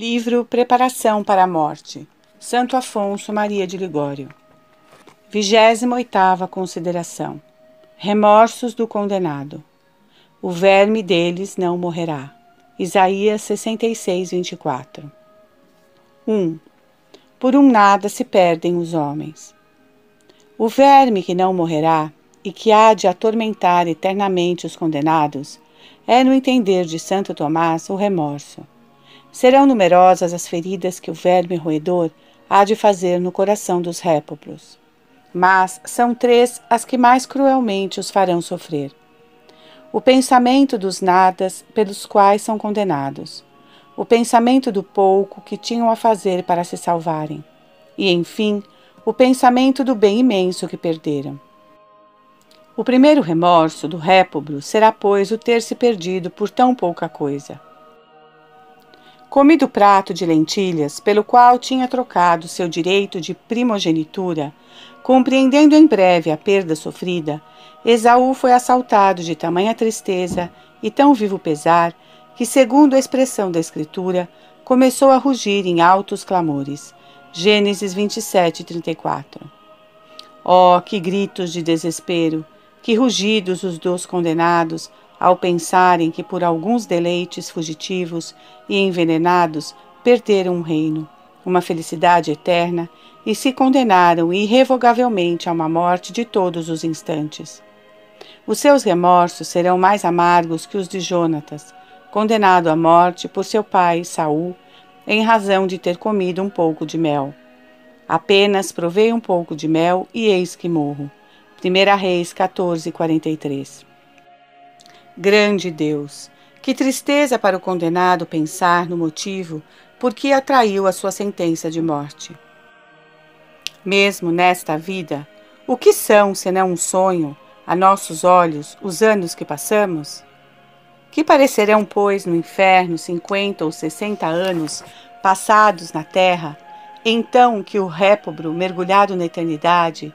Livro Preparação para a Morte. Santo Afonso Maria de Ligório. 28ª consideração. Remorsos do condenado. O verme deles não morrerá. Isaías 66, 24. 1. Por um nada se perdem os homens. O verme que não morrerá e que há de atormentar eternamente os condenados é, no entender de Santo Tomás, o remorso Serão numerosas as feridas que o verme roedor há de fazer no coração dos répobros. Mas são três as que mais cruelmente os farão sofrer. O pensamento dos nadas pelos quais são condenados, o pensamento do pouco que tinham a fazer para se salvarem, e, enfim, o pensamento do bem imenso que perderam. O primeiro remorso do répobro será, pois, o ter se perdido por tão pouca coisa. Comi do prato de lentilhas pelo qual tinha trocado seu direito de primogenitura, compreendendo em breve a perda sofrida, Esaú foi assaltado de tamanha tristeza e tão vivo pesar que, segundo a expressão da Escritura, começou a rugir em altos clamores. Gênesis 27, 34. Oh, que gritos de desespero, que rugidos os dos condenados ao pensarem que por alguns deleites fugitivos e envenenados perderam um reino, uma felicidade eterna e se condenaram irrevogavelmente a uma morte de todos os instantes. Os seus remorsos serão mais amargos que os de Jonatas, condenado à morte por seu pai Saul, em razão de ter comido um pouco de mel. Apenas provei um pouco de mel e eis que morro. 1 Reis 14, 43 Grande Deus! Que tristeza para o condenado pensar no motivo por que atraiu a sua sentença de morte. Mesmo nesta vida, o que são senão um sonho, a nossos olhos, os anos que passamos? Que parecerão, pois, no inferno cinquenta ou sessenta anos passados na terra, então que o répobro, mergulhado na eternidade,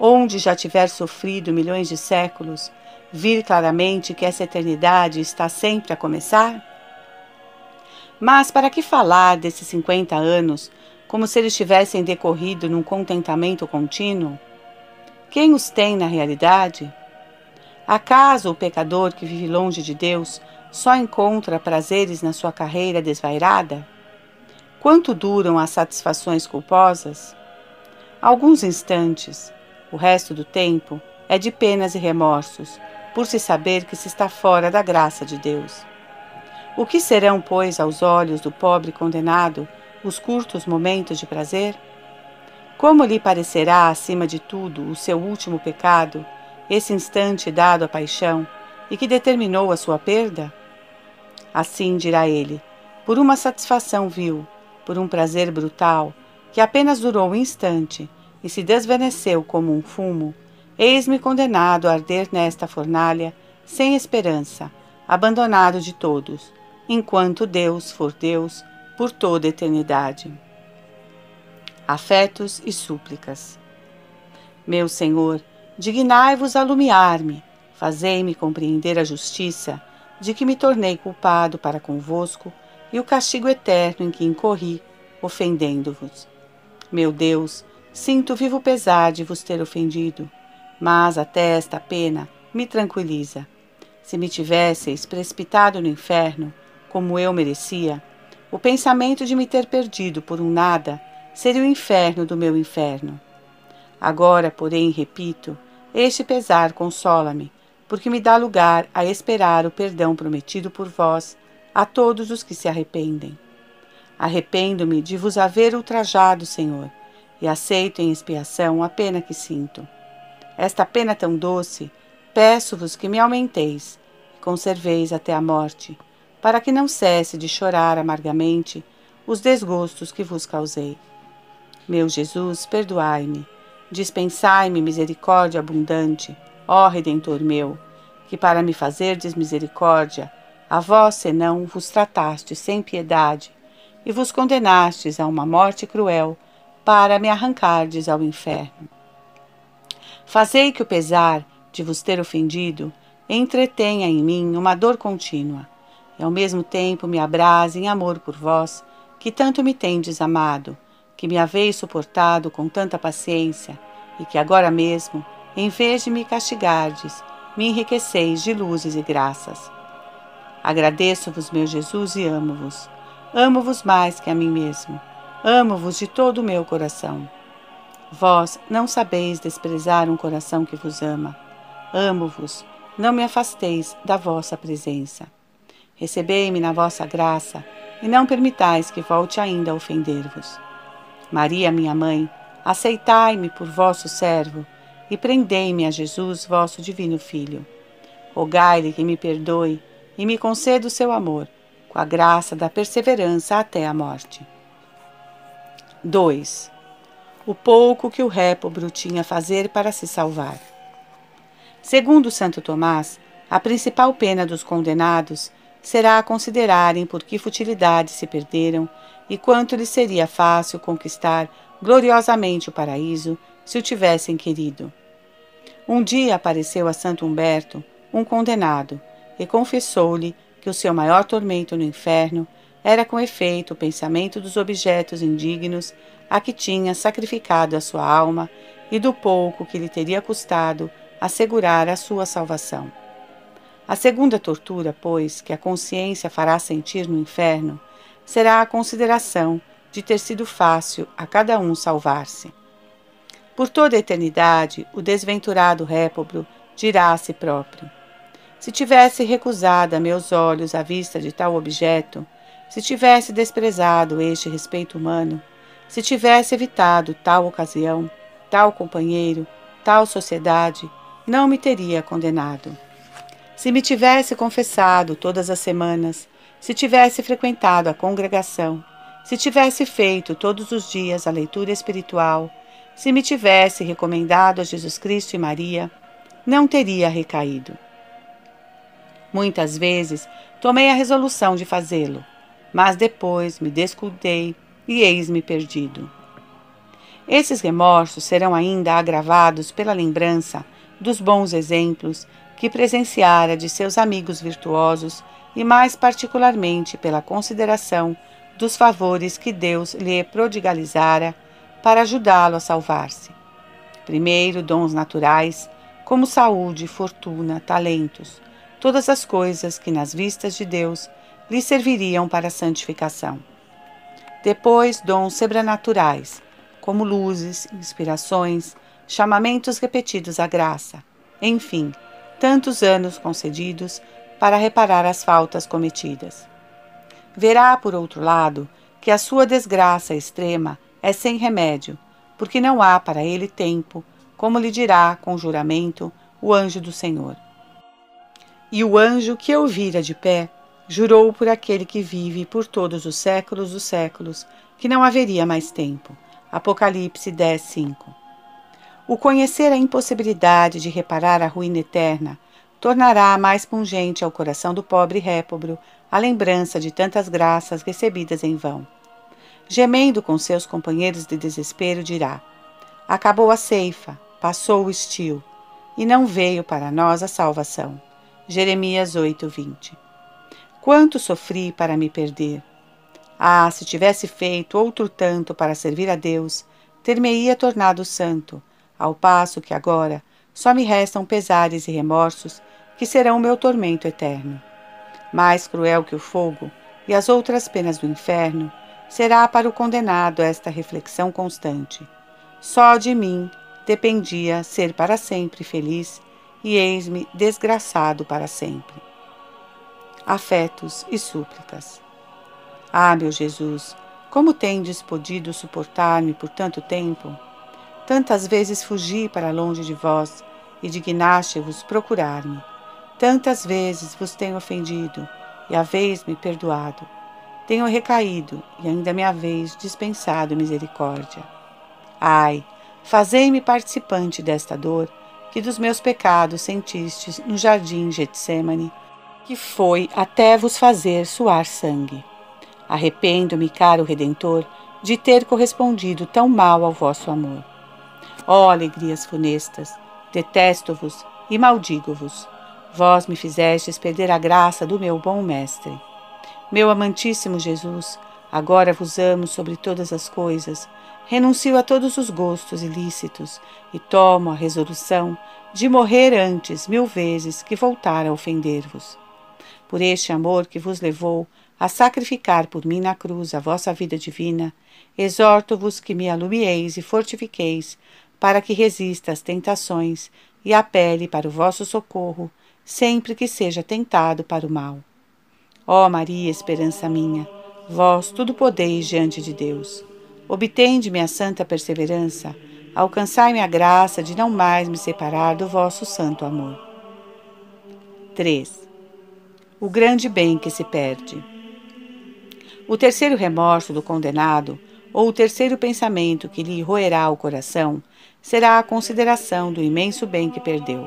onde já tiver sofrido milhões de séculos, vir claramente que essa eternidade está sempre a começar? Mas para que falar desses 50 anos como se eles tivessem decorrido num contentamento contínuo? Quem os tem na realidade? Acaso o pecador que vive longe de Deus só encontra prazeres na sua carreira desvairada? Quanto duram as satisfações culposas? Alguns instantes. O resto do tempo é de penas e remorsos, por se saber que se está fora da graça de Deus. O que serão, pois, aos olhos do pobre condenado os curtos momentos de prazer? Como lhe parecerá, acima de tudo, o seu último pecado, esse instante dado à paixão e que determinou a sua perda? Assim dirá ele, por uma satisfação vil, por um prazer brutal, que apenas durou um instante e se desvaneceu como um fumo, Eis-me condenado a arder nesta fornalha, sem esperança, abandonado de todos, enquanto Deus for Deus por toda a eternidade. Afetos e súplicas. Meu Senhor, dignai-vos alumiar-me, fazei-me compreender a justiça de que me tornei culpado para convosco e o castigo eterno em que incorri, ofendendo-vos. Meu Deus, sinto vivo pesar de vos ter ofendido mas até esta pena me tranquiliza. Se me tivesseis precipitado no inferno, como eu merecia, o pensamento de me ter perdido por um nada seria o inferno do meu inferno. Agora, porém, repito, este pesar consola-me, porque me dá lugar a esperar o perdão prometido por vós a todos os que se arrependem. Arrependo-me de vos haver ultrajado, Senhor, e aceito em expiação a pena que sinto esta pena tão doce, peço-vos que me aumenteis e conserveis até a morte, para que não cesse de chorar amargamente os desgostos que vos causei. Meu Jesus, perdoai-me, dispensai-me misericórdia abundante, ó Redentor meu, que para me fazerdes misericórdia, a vós senão vos tratastes sem piedade e vos condenastes a uma morte cruel para me arrancardes ao inferno. Fazei que o pesar de vos ter ofendido entretenha em mim uma dor contínua, e ao mesmo tempo me abrase em amor por vós, que tanto me tendes amado, que me haveis suportado com tanta paciência, e que agora mesmo, em vez de me castigardes, me enriqueceis de luzes e graças. Agradeço-vos, meu Jesus, e amo-vos. Amo-vos mais que a mim mesmo. Amo-vos de todo o meu coração. Vós não sabeis desprezar um coração que vos ama. Amo-vos, não me afasteis da vossa presença. Recebei-me na vossa graça e não permitais que volte ainda a ofender-vos. Maria, minha mãe, aceitai-me por vosso servo e prendei-me a Jesus, vosso divino Filho. Rogai-lhe que me perdoe e me conceda o seu amor, com a graça da perseverança até a morte. 2. O pouco que o répobro tinha a fazer para se salvar. Segundo Santo Tomás, a principal pena dos condenados será considerarem por que futilidade se perderam e quanto lhes seria fácil conquistar gloriosamente o paraíso se o tivessem querido. Um dia apareceu a Santo Humberto um condenado e confessou-lhe que o seu maior tormento no inferno era com efeito o pensamento dos objetos indignos a que tinha sacrificado a sua alma e do pouco que lhe teria custado assegurar a sua salvação. A segunda tortura, pois, que a consciência fará sentir no inferno, será a consideração de ter sido fácil a cada um salvar-se. Por toda a eternidade, o desventurado répobro dirá a si próprio: Se tivesse recusado a meus olhos a vista de tal objeto, se tivesse desprezado este respeito humano, se tivesse evitado tal ocasião, tal companheiro, tal sociedade, não me teria condenado. Se me tivesse confessado todas as semanas, se tivesse frequentado a congregação, se tivesse feito todos os dias a leitura espiritual, se me tivesse recomendado a Jesus Cristo e Maria, não teria recaído. Muitas vezes tomei a resolução de fazê-lo, mas depois me descuidei e eis-me perdido. Esses remorsos serão ainda agravados pela lembrança dos bons exemplos que presenciara de seus amigos virtuosos e mais particularmente pela consideração dos favores que Deus lhe prodigalizara para ajudá-lo a salvar-se. Primeiro, dons naturais, como saúde, fortuna, talentos, todas as coisas que nas vistas de Deus lhe serviriam para a santificação. Depois, dons sobrenaturais, como luzes, inspirações, chamamentos repetidos à graça, enfim, tantos anos concedidos para reparar as faltas cometidas. Verá, por outro lado, que a sua desgraça extrema é sem remédio, porque não há para ele tempo, como lhe dirá com juramento o anjo do Senhor. E o anjo que eu vira de pé jurou por aquele que vive por todos os séculos dos séculos que não haveria mais tempo. Apocalipse 10, 5. O conhecer a impossibilidade de reparar a ruína eterna tornará mais pungente ao coração do pobre répobro a lembrança de tantas graças recebidas em vão. Gemendo com seus companheiros de desespero, dirá: Acabou a ceifa, passou o estio, e não veio para nós a salvação. Jeremias 8, 20. Quanto sofri para me perder! Ah, se tivesse feito outro tanto para servir a Deus, ter-me-ia tornado santo, ao passo que agora só me restam pesares e remorsos que serão meu tormento eterno. Mais cruel que o fogo e as outras penas do inferno será para o condenado esta reflexão constante. Só de mim dependia ser para sempre feliz e eis-me desgraçado para sempre. Afetos e súplicas. Ah, meu Jesus, como tendes podido suportar-me por tanto tempo? Tantas vezes fugi para longe de vós e dignaste-vos procurar-me. Tantas vezes vos tenho ofendido e haveis-me perdoado. Tenho recaído e ainda me haveis dispensado misericórdia. Ai, fazei-me participante desta dor que dos meus pecados sentistes no jardim Getsemane, que foi até vos fazer suar sangue. Arrependo-me, caro Redentor, de ter correspondido tão mal ao vosso amor. Ó alegrias funestas, detesto-vos e maldigo-vos. Vós me fizestes perder a graça do meu bom Mestre. Meu amantíssimo Jesus, Agora vos amo sobre todas as coisas, renuncio a todos os gostos ilícitos e tomo a resolução de morrer antes mil vezes que voltar a ofender-vos. Por este amor que vos levou a sacrificar por mim na cruz a vossa vida divina, exorto-vos que me alumieis e fortifiqueis, para que resista às tentações e apele para o vosso socorro, sempre que seja tentado para o mal. Ó Maria, esperança minha, Vós tudo podeis diante de Deus. Obtende-me a santa perseverança, alcançai-me a graça de não mais me separar do vosso santo amor. 3. O grande bem que se perde. O terceiro remorso do condenado, ou o terceiro pensamento que lhe roerá o coração, será a consideração do imenso bem que perdeu.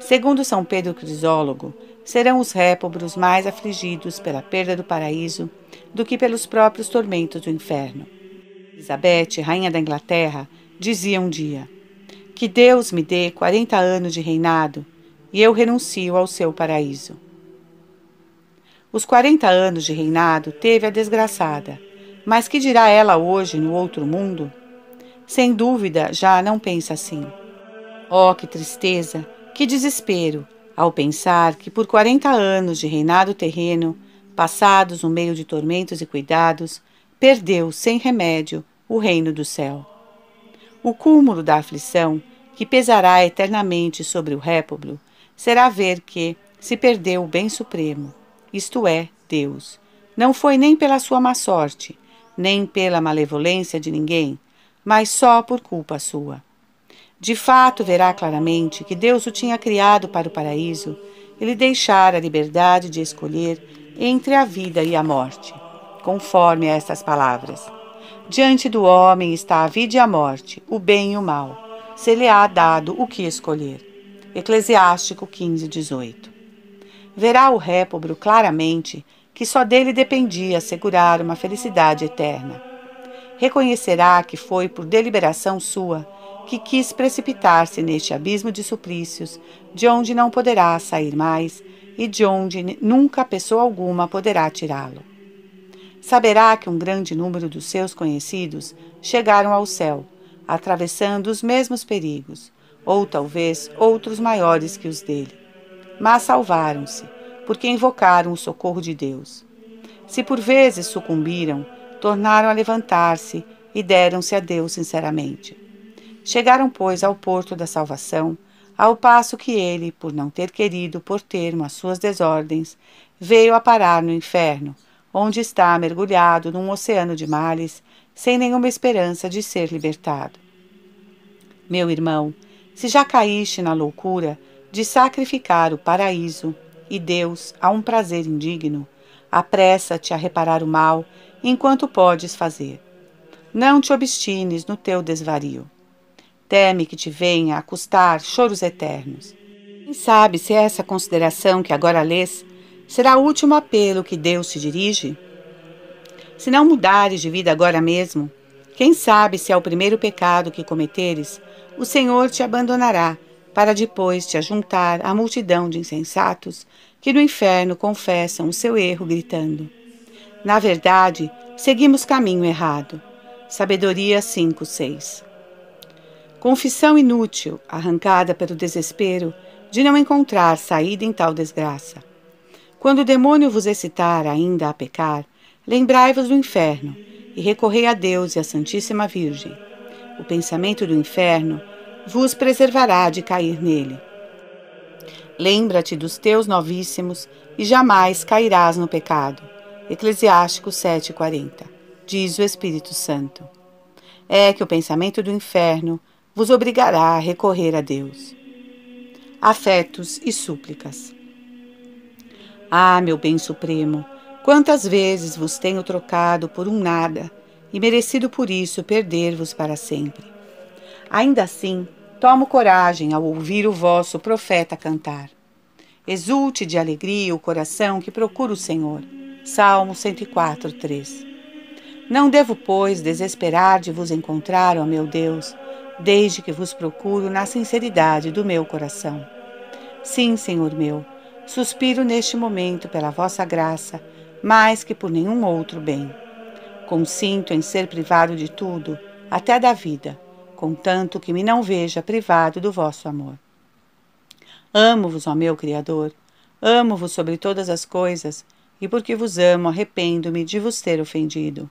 Segundo São Pedro Crisólogo, serão os répobros mais afligidos pela perda do paraíso do que pelos próprios tormentos do inferno. Elizabeth, rainha da Inglaterra, dizia um dia: Que Deus me dê quarenta anos de reinado e eu renuncio ao seu paraíso. Os quarenta anos de reinado teve a desgraçada, mas que dirá ela hoje no outro mundo? Sem dúvida, já não pensa assim. Oh, que tristeza, que desespero, ao pensar que por quarenta anos de reinado terreno, passados no meio de tormentos e cuidados, perdeu sem remédio o reino do céu. O cúmulo da aflição, que pesará eternamente sobre o répoblo, será ver que se perdeu o bem supremo, isto é, Deus. Não foi nem pela sua má sorte, nem pela malevolência de ninguém, mas só por culpa sua. De fato, verá claramente que Deus o tinha criado para o paraíso e lhe deixara a liberdade de escolher entre a vida e a morte, conforme estas palavras. Diante do homem está a vida e a morte, o bem e o mal. Se lhe há dado o que escolher. Eclesiástico 15, 18. Verá o répobro claramente que só dele dependia assegurar uma felicidade eterna. Reconhecerá que foi por deliberação sua que quis precipitar-se neste abismo de suplícios, de onde não poderá sair mais e de onde nunca pessoa alguma poderá tirá-lo. Saberá que um grande número dos seus conhecidos chegaram ao céu, atravessando os mesmos perigos, ou talvez outros maiores que os dele. Mas salvaram-se, porque invocaram o socorro de Deus. Se por vezes sucumbiram, tornaram a levantar-se e deram-se a Deus sinceramente. Chegaram, pois, ao porto da salvação, ao passo que ele, por não ter querido pôr termo às suas desordens, veio a parar no inferno, onde está mergulhado num oceano de males, sem nenhuma esperança de ser libertado. Meu irmão, se já caíste na loucura de sacrificar o paraíso e Deus a um prazer indigno, apressa-te a reparar o mal enquanto podes fazer. Não te obstines no teu desvario. Teme que te venha a custar choros eternos. Quem sabe se essa consideração que agora lês será o último apelo que Deus te dirige? Se não mudares de vida agora mesmo, quem sabe se é o primeiro pecado que cometeres, o Senhor te abandonará para depois te ajuntar à multidão de insensatos que no inferno confessam o seu erro, gritando: Na verdade, seguimos caminho errado. Sabedoria 5, 6. Confissão inútil, arrancada pelo desespero de não encontrar saída em tal desgraça. Quando o demônio vos excitar ainda a pecar, lembrai-vos do inferno e recorrei a Deus e à Santíssima Virgem. O pensamento do inferno vos preservará de cair nele. Lembra-te dos teus novíssimos e jamais cairás no pecado. Eclesiástico 7,40 Diz o Espírito Santo. É que o pensamento do inferno vos obrigará a recorrer a Deus. Afetos e súplicas. Ah, meu bem supremo, quantas vezes vos tenho trocado por um nada e merecido por isso perder-vos para sempre. Ainda assim, tomo coragem ao ouvir o vosso profeta cantar. Exulte de alegria o coração que procura o Senhor. Salmo 104, 3. Não devo, pois, desesperar de vos encontrar, ó meu Deus, desde que vos procuro na sinceridade do meu coração. Sim, Senhor meu, suspiro neste momento pela vossa graça, mais que por nenhum outro bem. Consinto em ser privado de tudo, até da vida, contanto que me não veja privado do vosso amor. Amo-vos, ó meu Criador, amo-vos sobre todas as coisas, e porque vos amo, arrependo-me de vos ter ofendido.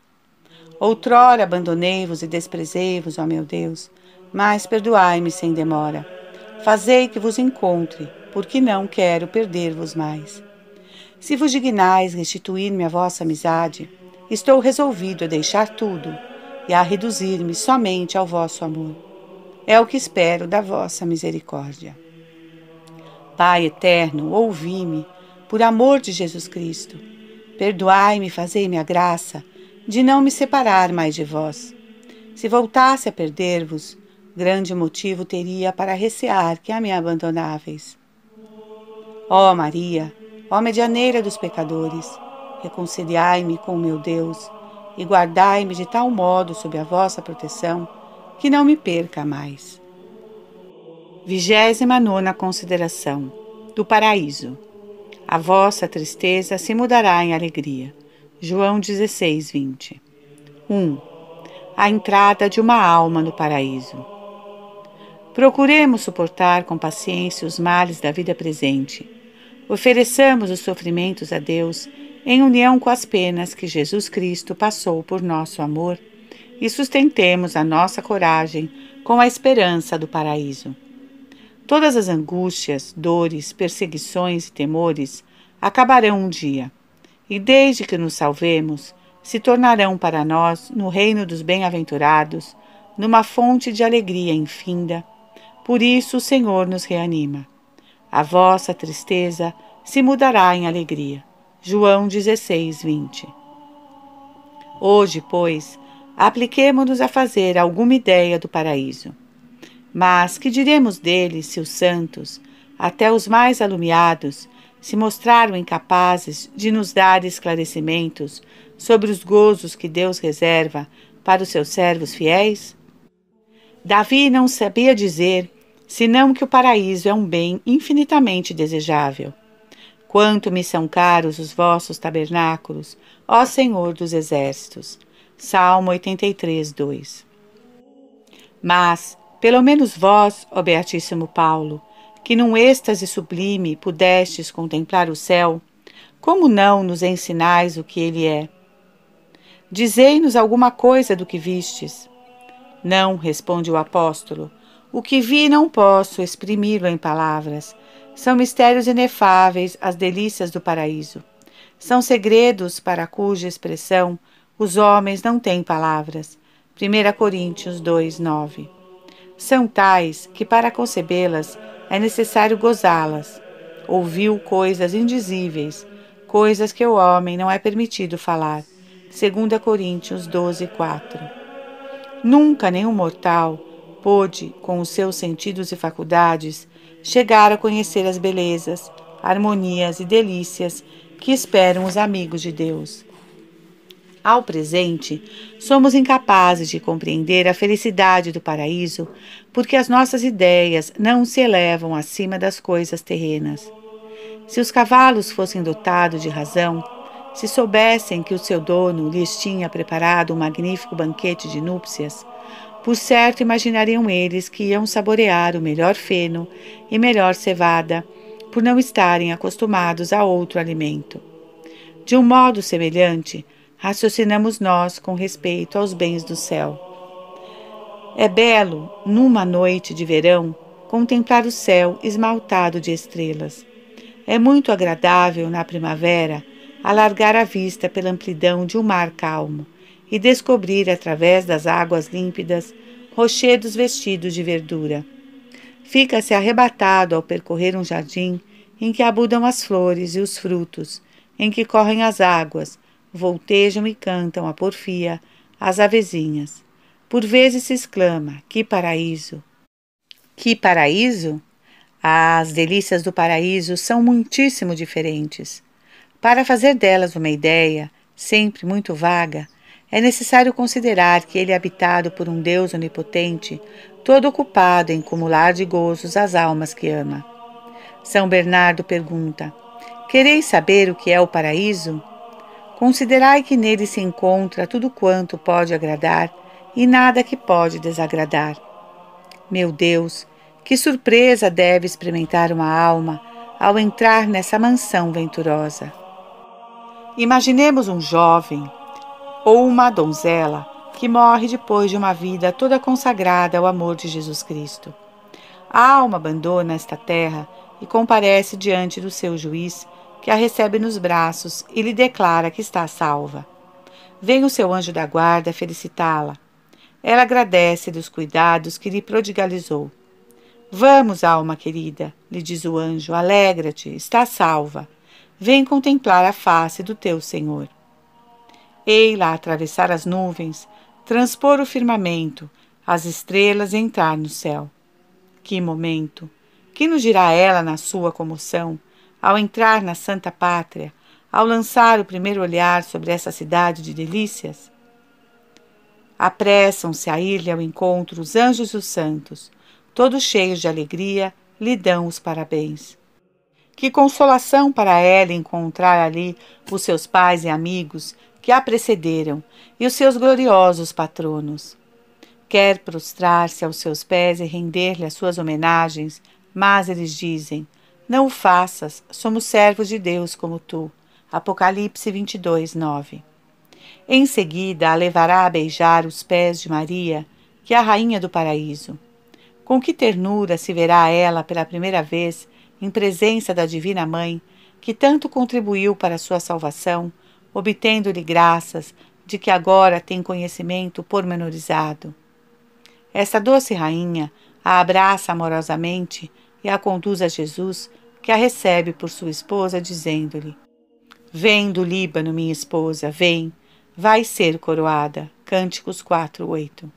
Outrora abandonei-vos e desprezei-vos, ó meu Deus, mas perdoai-me sem demora. Fazei que vos encontre, porque não quero perder-vos mais. Se vos dignais restituir-me a vossa amizade, estou resolvido a deixar tudo e a reduzir-me somente ao vosso amor. É o que espero da vossa misericórdia. Pai eterno, ouvi-me, por amor de Jesus Cristo. Perdoai-me fazei-me a graça de não me separar mais de vós. Se voltasse a perder-vos, grande motivo teria para recear que a me abandonáveis. Ó Maria, ó medianeira dos pecadores, reconciliai-me com meu Deus e guardai-me de tal modo sob a vossa proteção que não me perca mais. Vigésima nona consideração do paraíso. A vossa tristeza se mudará em alegria. João 16, 20. 1. A entrada de uma alma no paraíso. Procuremos suportar com paciência os males da vida presente Ofereçamos os sofrimentos a Deus em união com as penas que Jesus Cristo passou por nosso amor e sustentemos a nossa coragem com a esperança do paraíso. Todas as angústias, dores, perseguições e temores acabarão um dia, e desde que nos salvemos, se tornarão para nós, no reino dos bem-aventurados, numa fonte de alegria infinda. Por isso o Senhor nos reanima. A vossa tristeza se mudará em alegria. João 16, 20. Hoje, pois, apliquemo-nos a fazer alguma ideia do paraíso. Mas que diremos dele se os santos, até os mais alumiados, se mostraram incapazes de nos dar esclarecimentos sobre os gozos que Deus reserva para os seus servos fiéis? Davi não sabia dizer senão que o paraíso é um bem infinitamente desejável. Quanto me são caros os vossos tabernáculos, ó Senhor dos Exércitos. Salmo 83, 2. Mas, pelo menos vós, ó Beatíssimo Paulo, que num êxtase sublime pudestes contemplar o céu, como não nos ensinais o que ele é? Dizei-nos alguma coisa do que vistes. Não, responde o apóstolo, o que vi não posso exprimi-lo em palavras. São mistérios inefáveis as delícias do paraíso. São segredos para cuja expressão os homens não têm palavras. 1 Coríntios 2, 9. São tais que para concebê-las é necessário gozá-las. Ouviu coisas indizíveis, coisas que o homem não é permitido falar. 2 Coríntios 12, 4. Nunca nenhum mortal pôde, com os seus sentidos e faculdades, chegar a conhecer as belezas, harmonias e delícias que esperam os amigos de Deus. Ao presente, somos incapazes de compreender a felicidade do paraíso porque as nossas ideias não se elevam acima das coisas terrenas. Se os cavalos fossem dotados de razão, se soubessem que o seu dono lhes tinha preparado um magnífico banquete de núpcias, por certo, imaginariam eles que iam saborear o melhor feno e melhor cevada, por não estarem acostumados a outro alimento. De um modo semelhante, raciocinamos nós com respeito aos bens do céu. É belo, numa noite de verão, contemplar o céu esmaltado de estrelas. É muito agradável, na primavera, alargar a vista pela amplidão de um mar calmo e descobrir através das águas límpidas rochedos vestidos de verdura. Fica-se arrebatado ao percorrer um jardim em que abundam as flores e os frutos, em que correm as águas, voltejam e cantam a porfia as avezinhas. Por vezes se exclama: Que paraíso! Que paraíso? as delícias do paraíso são muitíssimo diferentes. Para fazer delas uma ideia, sempre muito vaga, é necessário considerar que ele é habitado por um Deus onipotente, todo ocupado em cumular de gozos as almas que ama. São Bernardo pergunta: Quereis saber o que é o paraíso? Considerai que nele se encontra tudo quanto pode agradar e nada que pode desagradar. Meu Deus, que surpresa deve experimentar uma alma ao entrar nessa mansão venturosa. Imaginemos um jovem ou uma donzela que morre depois de uma vida toda consagrada ao amor de Jesus Cristo. A alma abandona esta terra e comparece diante do seu juiz, que a recebe nos braços e lhe declara que está salva. Vem o seu anjo da guarda felicitá-la. Ela agradece dos cuidados que lhe prodigalizou. Vamos, alma querida, lhe diz o anjo, alegra-te, está salva. Vem contemplar a face do teu Senhor. Ei-la atravessar as nuvens, transpor o firmamento, as estrelas e entrar no céu. Que momento! Que nos dirá ela na sua comoção, ao entrar na Santa Pátria, ao lançar o primeiro olhar sobre essa cidade de delícias? Apressam-se a ir-lhe ao encontro os anjos e os santos, todos cheios de alegria, lhe dão os parabéns. Que consolação para ela encontrar ali os seus pais e amigos que a precederam e os seus gloriosos patronos. Quer prostrar-se aos seus pés e render-lhe as suas homenagens, mas eles dizem: Não o faças, somos servos de Deus como tu. Apocalipse 22, 9. Em seguida, a levará a beijar os pés de Maria, que é a rainha do paraíso. Com que ternura se verá ela pela primeira vez em presença da Divina Mãe, que tanto contribuiu para sua salvação, obtendo-lhe graças de que agora tem conhecimento pormenorizado. Essa doce rainha a abraça amorosamente e a conduz a Jesus, que a recebe por sua esposa, dizendo-lhe: Vem do Líbano, minha esposa, vem, vai ser coroada. Cânticos 4, 8.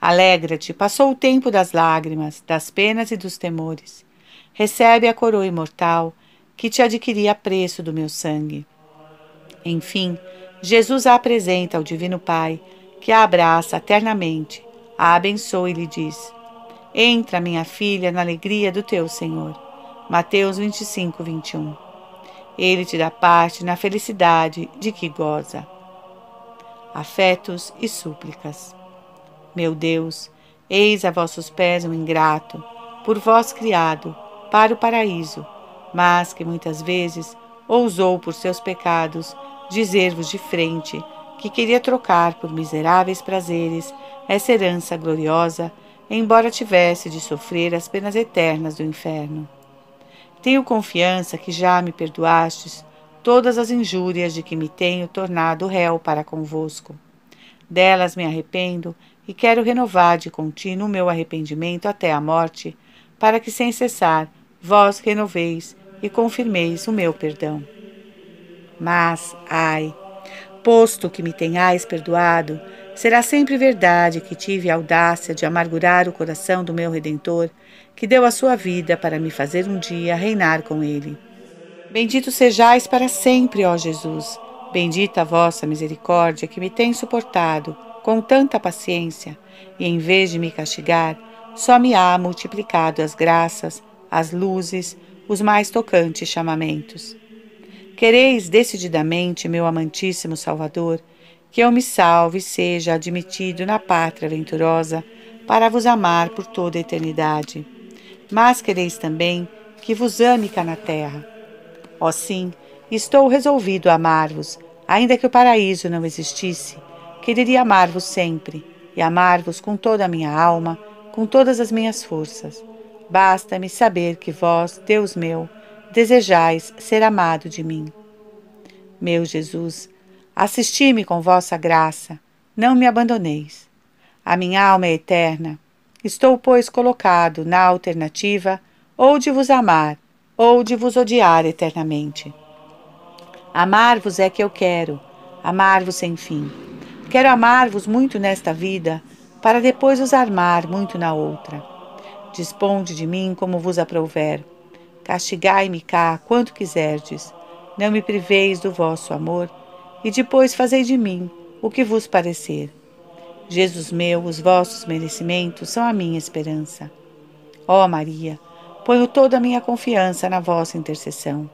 Alegra-te, passou o tempo das lágrimas, das penas e dos temores. Recebe a coroa imortal que te adquiri a preço do meu sangue. Enfim, Jesus a apresenta ao Divino Pai, que a abraça eternamente, a abençoa e lhe diz: Entra, minha filha, na alegria do teu Senhor. Mateus 25, 21. Ele te dá parte na felicidade de que goza. Afetos e súplicas. Meu Deus, eis a vossos pés um ingrato, por vós criado, para o paraíso, mas que muitas vezes ousou por seus pecados dizer-vos de frente que queria trocar por miseráveis prazeres essa herança gloriosa, embora tivesse de sofrer as penas eternas do inferno. Tenho confiança que já me perdoastes todas as injúrias de que me tenho tornado réu para convosco. Delas me arrependo e quero renovar de contínuo meu arrependimento até a morte, para que sem cessar vós renoveis e confirmeis o meu perdão. Mas, ai, posto que me tenhais perdoado, será sempre verdade que tive a audácia de amargurar o coração do meu Redentor, que deu a sua vida para me fazer um dia reinar com ele. Bendito sejais para sempre, ó Jesus. Bendita a vossa misericórdia que me tem suportado com tanta paciência, e em vez de me castigar, só me há multiplicado as graças, as luzes, os mais tocantes chamamentos. Quereis decididamente, meu amantíssimo Salvador, que eu me salve e seja admitido na pátria venturosa para vos amar por toda a eternidade. Mas quereis também que vos ame cá na terra. Ó sim, estou resolvido a amar-vos, ainda que o paraíso não existisse Quereria amar-vos sempre e amar-vos com toda a minha alma, com todas as minhas forças. Basta-me saber que vós, Deus meu, desejais ser amado de mim. Meu Jesus, assisti-me com vossa graça, não me abandoneis. A minha alma é eterna. Estou, pois, colocado na alternativa ou de vos amar, ou de vos odiar eternamente. Amar-vos é que eu quero, amar-vos sem fim. Quero amar-vos muito nesta vida, para depois os armar muito na outra. Disponde de mim como vos aprouver. Castigai-me cá quanto quiserdes. Não me priveis do vosso amor, e depois fazei de mim o que vos parecer. Jesus meu, os vossos merecimentos são a minha esperança. Ó Maria, ponho toda a minha confiança na vossa intercessão.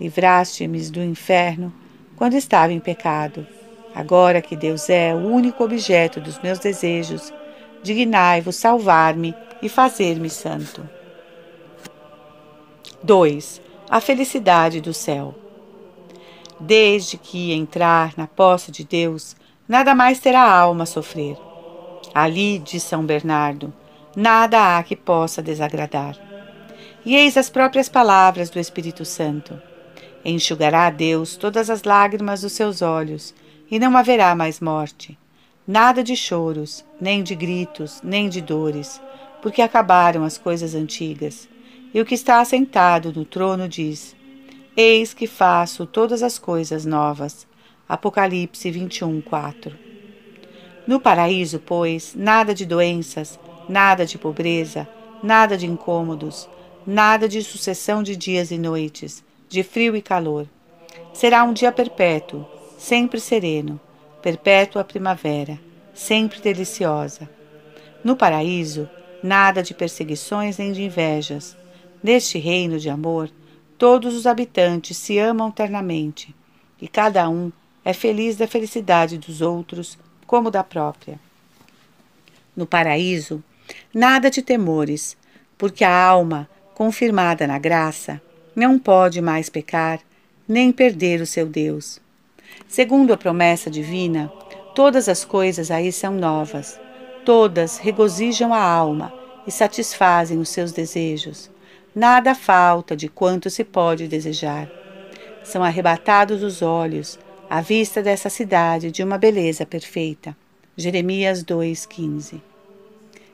Livraste-me do inferno, quando estava em pecado. Agora que Deus é o único objeto dos meus desejos, dignai-vos salvar-me e fazer-me santo. 2. A felicidade do céu. Desde que entrar na posse de Deus, nada mais terá alma a sofrer. Ali, diz São Bernardo, nada há que possa desagradar. E eis as próprias palavras do Espírito Santo. Enxugará Deus todas as lágrimas dos seus olhos, e não haverá mais morte. Nada de choros, nem de gritos, nem de dores, porque acabaram as coisas antigas. E o que está assentado no trono diz: Eis que faço todas as coisas novas. Apocalipse 21, 4. No paraíso, pois, nada de doenças, nada de pobreza, nada de incômodos, nada de sucessão de dias e noites, de frio e calor. Será um dia perpétuo, sempre sereno, perpétua primavera, sempre deliciosa. No paraíso, nada de perseguições nem de invejas. Neste reino de amor, todos os habitantes se amam eternamente, e cada um é feliz da felicidade dos outros como da própria. No paraíso, nada de temores, porque a alma, confirmada na graça, não pode mais pecar, nem perder o seu Deus. Segundo a promessa divina, todas as coisas aí são novas, todas regozijam a alma e satisfazem os seus desejos. Nada falta de quanto se pode desejar. São arrebatados os olhos à vista dessa cidade de uma beleza perfeita. Jeremias 2,15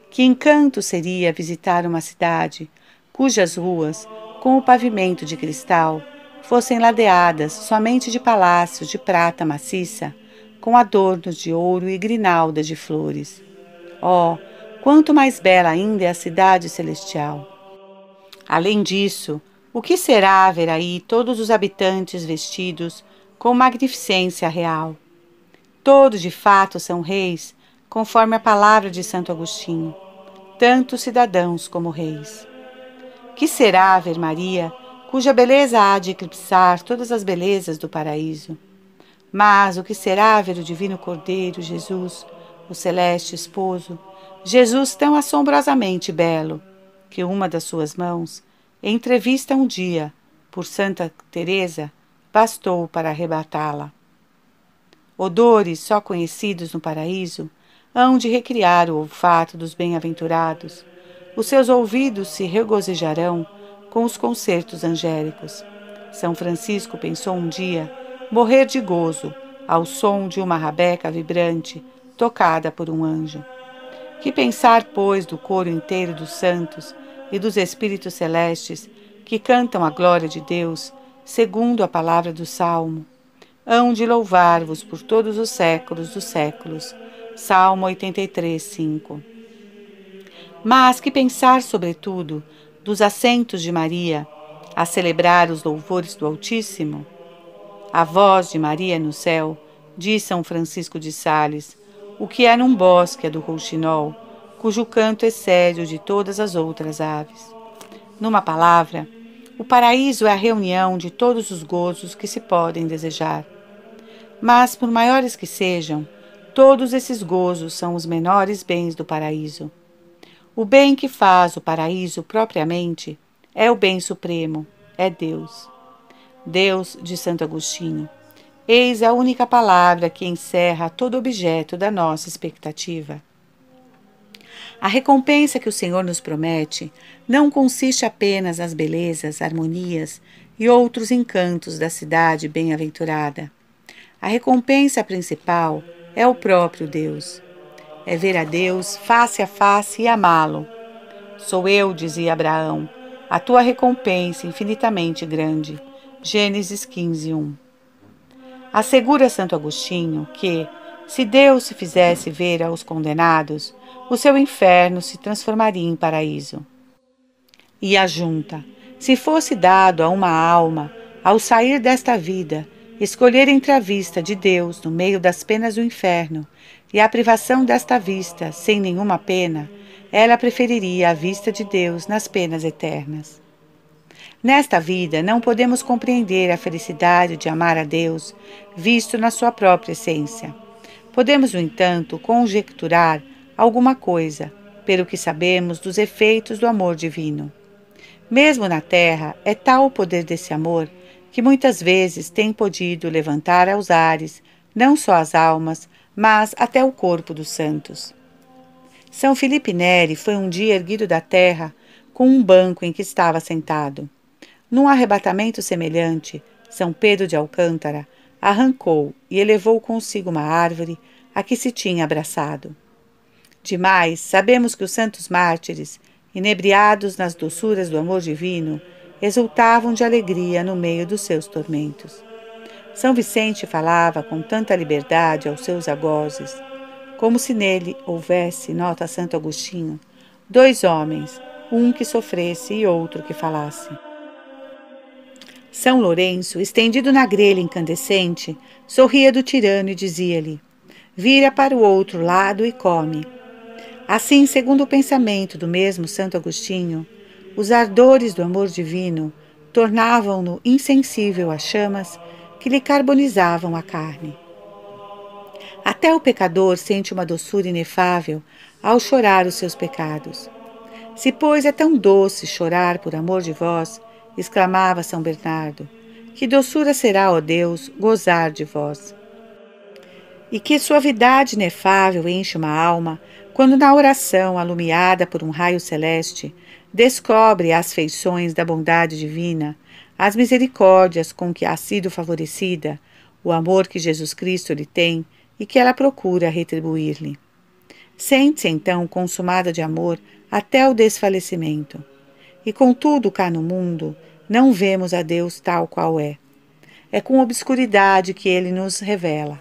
Que encanto seria visitar uma cidade cujas ruas, com o pavimento de cristal, fossem ladeadas somente de palácios de prata maciça, com adornos de ouro e grinaldas de flores. Oh, quanto mais bela ainda é a cidade celestial! Além disso, o que será ver aí todos os habitantes vestidos com magnificência real? Todos de fato são reis, conforme a palavra de Santo Agostinho, tanto cidadãos como reis. Que será ver Maria, cuja beleza há de eclipsar todas as belezas do paraíso? Mas o que será ver o Divino Cordeiro, Jesus, o celeste esposo, Jesus tão assombrosamente belo, que uma das suas mãos, entrevista um dia por Santa Teresa, bastou para arrebatá-la. Odores só conhecidos no paraíso hão de recriar o olfato dos bem-aventurados, os seus ouvidos se regozijarão com os concertos angélicos. São Francisco pensou um dia morrer de gozo ao som de uma rabeca vibrante tocada por um anjo. Que pensar, pois, do coro inteiro dos santos e dos espíritos celestes que cantam a glória de Deus, segundo a palavra do Salmo? Hão de louvar-vos por todos os séculos dos séculos. Salmo 83, 5 mas que pensar, sobretudo, dos assentos de Maria a celebrar os louvores do Altíssimo? A voz de Maria no céu, diz São Francisco de Sales, o que é num bosque é do rouxinol, cujo canto excede o de todas as outras aves. Numa palavra, o paraíso é a reunião de todos os gozos que se podem desejar. Mas, por maiores que sejam, todos esses gozos são os menores bens do paraíso. O bem que faz o paraíso propriamente é o bem supremo, é Deus. Deus, de Santo Agostinho, eis a única palavra que encerra todo objeto da nossa expectativa. A recompensa que o Senhor nos promete não consiste apenas nas belezas, harmonias e outros encantos da cidade bem-aventurada. A recompensa principal é o próprio Deus é ver a Deus face a face e amá-lo. Sou eu, dizia Abraão, a tua recompensa infinitamente grande. Gênesis 15, 1. Assegura Santo Agostinho que, se Deus se fizesse ver aos condenados, o seu inferno se transformaria em paraíso. E ajunta: se fosse dado a uma alma, ao sair desta vida, escolher entre a vista de Deus no meio das penas do inferno e a privação desta vista, sem nenhuma pena, ela preferiria a vista de Deus nas penas eternas. Nesta vida, não podemos compreender a felicidade de amar a Deus, visto na sua própria essência. Podemos, no entanto, conjecturar alguma coisa, pelo que sabemos dos efeitos do amor divino. Mesmo na terra, é tal o poder desse amor que muitas vezes tem podido levantar aos ares não só as almas, mas até o corpo dos santos. São Felipe Neri foi um dia erguido da terra com um banco em que estava sentado. Num arrebatamento semelhante, São Pedro de Alcântara arrancou e elevou consigo uma árvore a que se tinha abraçado. Demais, sabemos que os santos mártires, inebriados nas doçuras do amor divino, exultavam de alegria no meio dos seus tormentos. São Vicente falava com tanta liberdade aos seus agozes, como se nele houvesse, nota Santo Agostinho, dois homens, um que sofresse e outro que falasse. São Lourenço, estendido na grelha incandescente, sorria do tirano e dizia-lhe: Vira para o outro lado e come. Assim, segundo o pensamento do mesmo Santo Agostinho, os ardores do amor divino tornavam-no insensível às chamas que lhe carbonizavam a carne. Até o pecador sente uma doçura inefável ao chorar os seus pecados. Se, pois, é tão doce chorar por amor de vós, exclamava São Bernardo. Que doçura será, ó Deus, gozar de vós. E que suavidade inefável enche uma alma quando, na oração, alumiada por um raio celeste, descobre as feições da bondade divina, as misericórdias com que ha sido favorecida, o amor que Jesus Cristo lhe tem e que ela procura retribuir-lhe. Sente-se então consumada de amor até o desfalecimento. E contudo, cá no mundo, não vemos a Deus tal qual é. É com obscuridade que ele nos revela.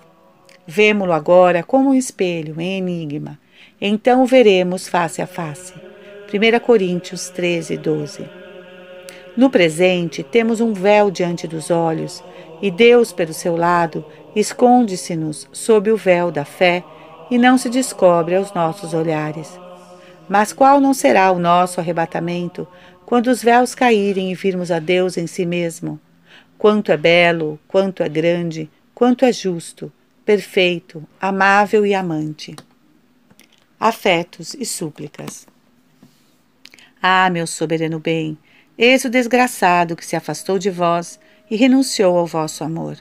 Vemo-lo agora como um espelho, em enigma. Então veremos face a face. 1 Coríntios 13, 12. No presente, temos um véu diante dos olhos, e Deus, pelo seu lado, esconde-se-nos sob o véu da fé e não se descobre aos nossos olhares. Mas qual não será o nosso arrebatamento quando os véus caírem e virmos a Deus em si mesmo. Quanto é belo, quanto é grande, quanto é justo, perfeito, amável e amante. Afetos e súplicas. Ah, meu soberano bem, eis o desgraçado que se afastou de vós e renunciou ao vosso amor.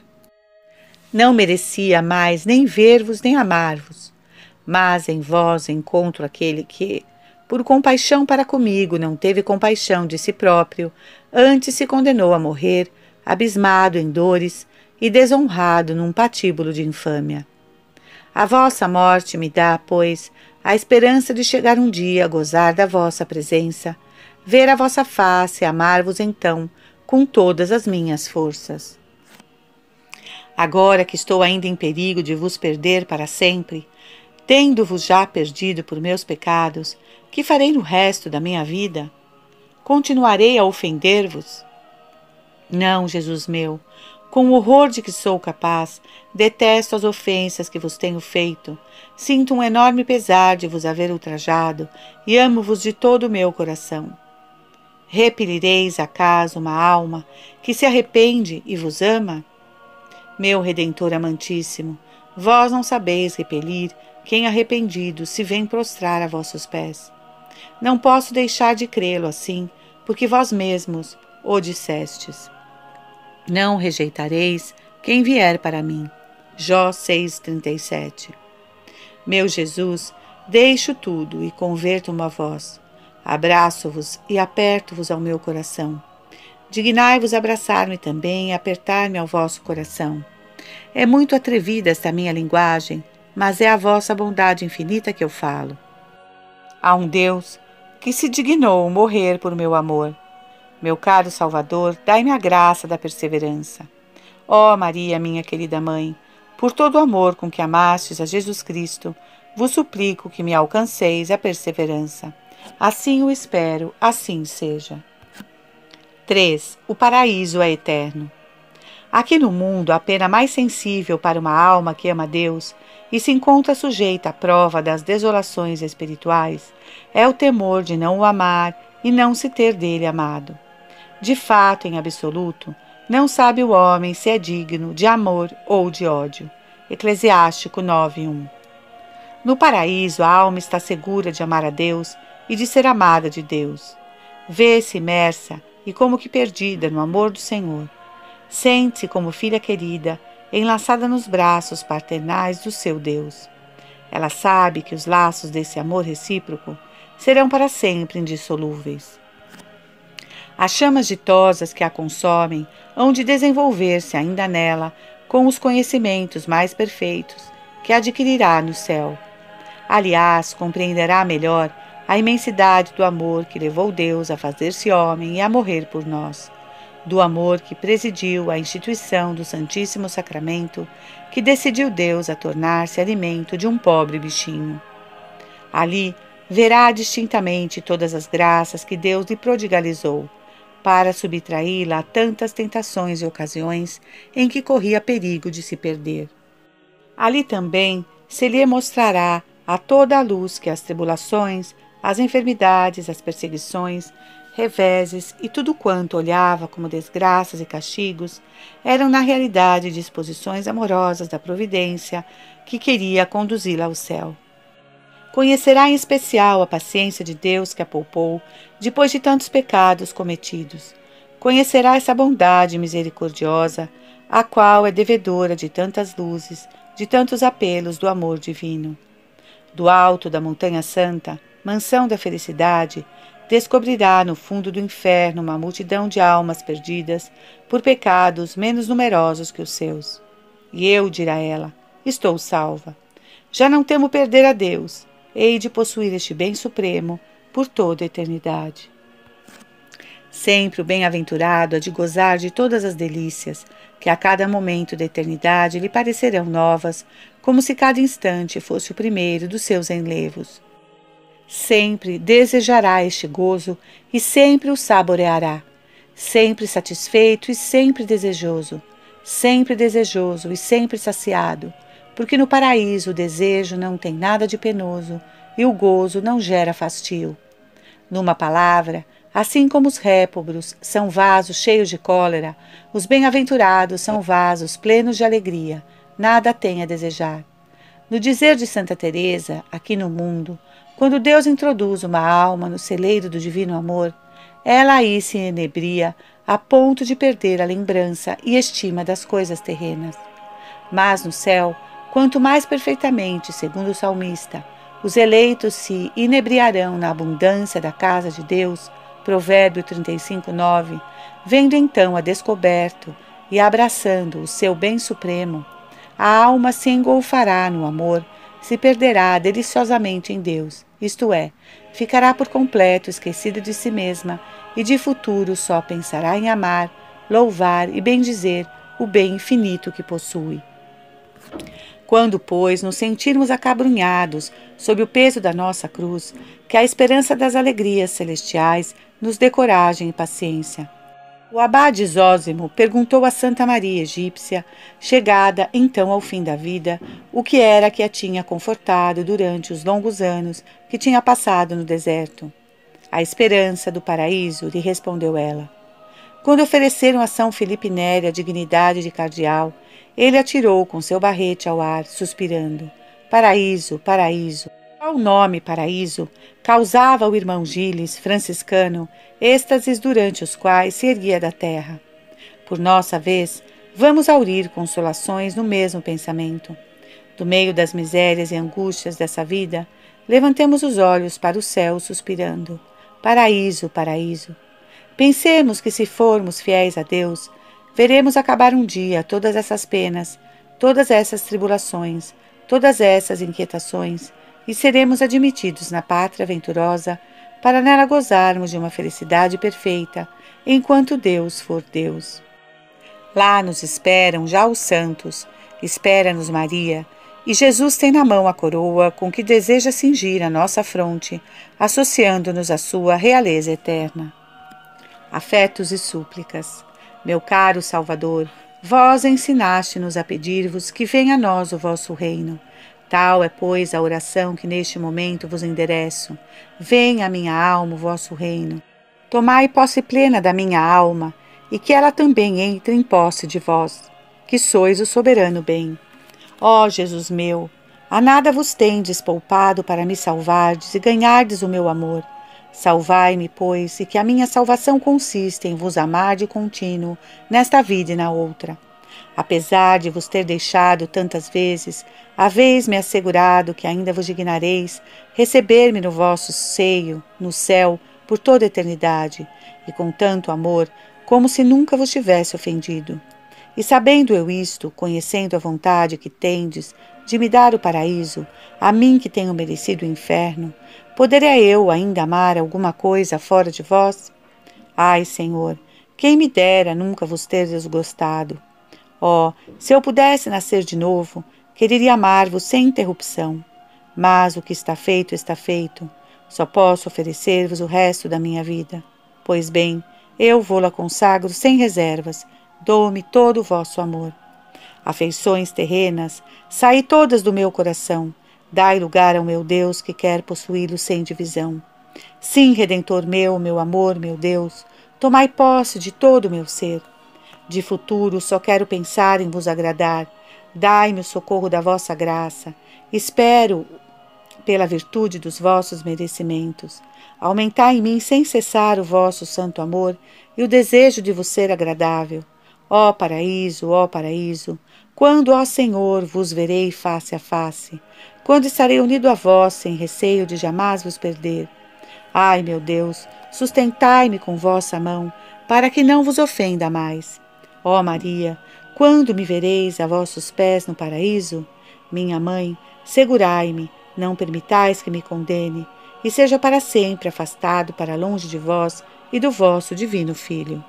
Não merecia mais nem ver-vos nem amar-vos, mas em vós encontro aquele que, por compaixão para comigo, não teve compaixão de si próprio, antes se condenou a morrer, abismado em dores e desonrado num patíbulo de infâmia. A vossa morte me dá, pois, a esperança de chegar um dia a gozar da vossa presença, ver a vossa face amar-vos então com todas as minhas forças. Agora que estou ainda em perigo de vos perder para sempre, tendo-vos já perdido por meus pecados, que farei no resto da minha vida? Continuarei a ofender-vos? Não, Jesus meu, com o horror de que sou capaz, detesto as ofensas que vos tenho feito, sinto um enorme pesar de vos haver ultrajado e amo-vos de todo o meu coração. Repelireis acaso uma alma que se arrepende e vos ama? Meu Redentor amantíssimo, vós não sabeis repelir quem arrependido se vem prostrar a vossos pés. Não posso deixar de crê-lo assim, porque vós mesmos o dissestes. Não rejeitareis quem vier para mim. Jó 6,37 Meu Jesus, deixo tudo e converto-me a vós. Abraço-vos e aperto-vos ao meu coração. Dignai-vos abraçar-me também e apertar-me ao vosso coração. É muito atrevida esta minha linguagem, mas é a vossa bondade infinita que eu falo. Há um Deus que se dignou morrer por meu amor. Meu caro Salvador, dai-me a graça da perseverança. Ó oh, Maria, minha querida mãe, por todo o amor com que amastes a Jesus Cristo, vos suplico que me alcanceis a perseverança. Assim o espero, assim seja. 3. O paraíso é eterno. Aqui no mundo, a pena mais sensível para uma alma que ama Deus e se encontra sujeita à prova das desolações espirituais é o temor de não o amar e não se ter dele amado. De fato, em absoluto, não sabe o homem se é digno de amor ou de ódio. Eclesiástico 9:1. No paraíso, a alma está segura de amar a Deus e de ser amada de Deus. Vê-se imersa e como que perdida no amor do Senhor. Sente-se como filha querida, enlaçada nos braços paternais do seu Deus. Ela sabe que os laços desse amor recíproco serão para sempre indissolúveis. As chamas ditosas que a consomem hão de desenvolver-se ainda nela com os conhecimentos mais perfeitos que adquirirá no céu. Aliás, compreenderá melhor a imensidade do amor que levou Deus a fazer-se homem e a morrer por nós, do amor que presidiu a instituição do Santíssimo Sacramento, que decidiu Deus a tornar-se alimento de um pobre bichinho. Ali verá distintamente todas as graças que Deus lhe prodigalizou para subtraí-la a tantas tentações e ocasiões em que corria perigo de se perder. Ali também se lhe mostrará a toda a luz que as tribulações, as enfermidades, as perseguições, reveses e tudo quanto olhava como desgraças e castigos eram na realidade disposições amorosas da providência que queria conduzi-la ao céu. Conhecerá em especial a paciência de Deus que a poupou depois de tantos pecados cometidos. Conhecerá essa bondade misericordiosa, a qual é devedora de tantas luzes, de tantos apelos do amor divino. Do alto da Montanha Santa, mansão da felicidade, descobrirá no fundo do inferno uma multidão de almas perdidas por pecados menos numerosos que os seus. E eu, dirá ela, estou salva. Já não temo perder a Deus hei de possuir este bem supremo por toda a eternidade. Sempre o bem-aventurado há de gozar de todas as delícias, que a cada momento da eternidade lhe parecerão novas, como se cada instante fosse o primeiro dos seus enlevos. Sempre desejará este gozo e sempre o saboreará, sempre satisfeito e sempre desejoso, sempre desejoso e sempre saciado, porque no paraíso o desejo não tem nada de penoso e o gozo não gera fastio. Numa palavra, assim como os répobros são vasos cheios de cólera, os bem-aventurados são vasos plenos de alegria, nada têm a desejar. No dizer de Santa Teresa, aqui no mundo, quando Deus introduz uma alma no celeiro do divino amor, ela aí se enebria a ponto de perder a lembrança e estima das coisas terrenas. Mas no céu, Quanto mais perfeitamente, segundo o salmista, os eleitos se inebriarão na abundância da casa de Deus, Provérbio 35, 9, vendo então a descoberto e abraçando o seu bem supremo, a alma se engolfará no amor, se perderá deliciosamente em Deus, isto é, ficará por completo esquecida de si mesma e de futuro só pensará em amar, louvar e bendizer o bem infinito que possui. Quando, pois, nos sentirmos acabrunhados sob o peso da nossa cruz, que a esperança das alegrias celestiais nos dê coragem e paciência. O abade Zósimo perguntou a Santa Maria egípcia, chegada então ao fim da vida, o que era que a tinha confortado durante os longos anos que tinha passado no deserto. A esperança do paraíso, lhe respondeu ela. Quando ofereceram a São Felipe Neri a dignidade de cardeal, ele atirou com seu barrete ao ar, suspirando: Paraíso, paraíso. Qual nome paraíso causava ao irmão Giles, franciscano, êxtases durante os quais se erguia da terra. Por nossa vez, vamos aurir consolações no mesmo pensamento. Do meio das misérias e angústias dessa vida, levantemos os olhos para o céu, suspirando: Paraíso, paraíso. Pensemos que, se formos fiéis a Deus, Veremos acabar um dia todas essas penas, todas essas tribulações, todas essas inquietações, e seremos admitidos na pátria venturosa para nela gozarmos de uma felicidade perfeita, enquanto Deus for Deus. Lá nos esperam já os santos, espera-nos Maria, e Jesus tem na mão a coroa com que deseja cingir a nossa fronte, associando-nos à sua realeza eterna. Afetos e súplicas. Meu caro Salvador, vós ensinaste-nos a pedir-vos que venha a nós o vosso reino. Tal é, pois, a oração que neste momento vos endereço. Venha a minha alma o vosso reino. Tomai posse plena da minha alma, e que ela também entre em posse de vós, que sois o soberano bem. Ó Jesus meu, a nada vos tendes poupado para me salvardes e ganhardes o meu amor. Salvai-me, pois, e que a minha salvação consiste em vos amar de contínuo, nesta vida e na outra. Apesar de vos ter deixado tantas vezes, haveis-me assegurado que ainda vos dignareis receber-me no vosso seio, no céu, por toda a eternidade, e com tanto amor, como se nunca vos tivesse ofendido. E sabendo eu isto, conhecendo a vontade que tendes de me dar o paraíso, a mim que tenho merecido o inferno, poderia eu ainda amar alguma coisa fora de vós? Ai, Senhor, quem me dera nunca vos ter desgostado. Oh, se eu pudesse nascer de novo, quereria amar-vos sem interrupção. Mas o que está feito, está feito. Só posso oferecer-vos o resto da minha vida. Pois bem, eu vou-la consagro sem reservas, dou-me todo o vosso amor. Afeições terrenas, saí todas do meu coração, dai lugar ao meu Deus que quer possuí-lo sem divisão. Sim, Redentor meu, meu amor, meu Deus, tomai posse de todo o meu ser. De futuro só quero pensar em vos agradar. Dai-me o socorro da vossa graça. Espero pela virtude dos vossos merecimentos. Aumentai em mim sem cessar o vosso santo amor e o desejo de vos ser agradável. Ó paraíso, ó paraíso, quando, ó Senhor, vos verei face a face? Quando estarei unido a vós, sem receio de jamais vos perder? Ai, meu Deus, sustentai-me com vossa mão, para que não vos ofenda mais. Ó Maria, quando me vereis a vossos pés no paraíso? Minha mãe, segurai-me, não permitais que me condene, e seja para sempre afastado para longe de vós e do vosso divino Filho.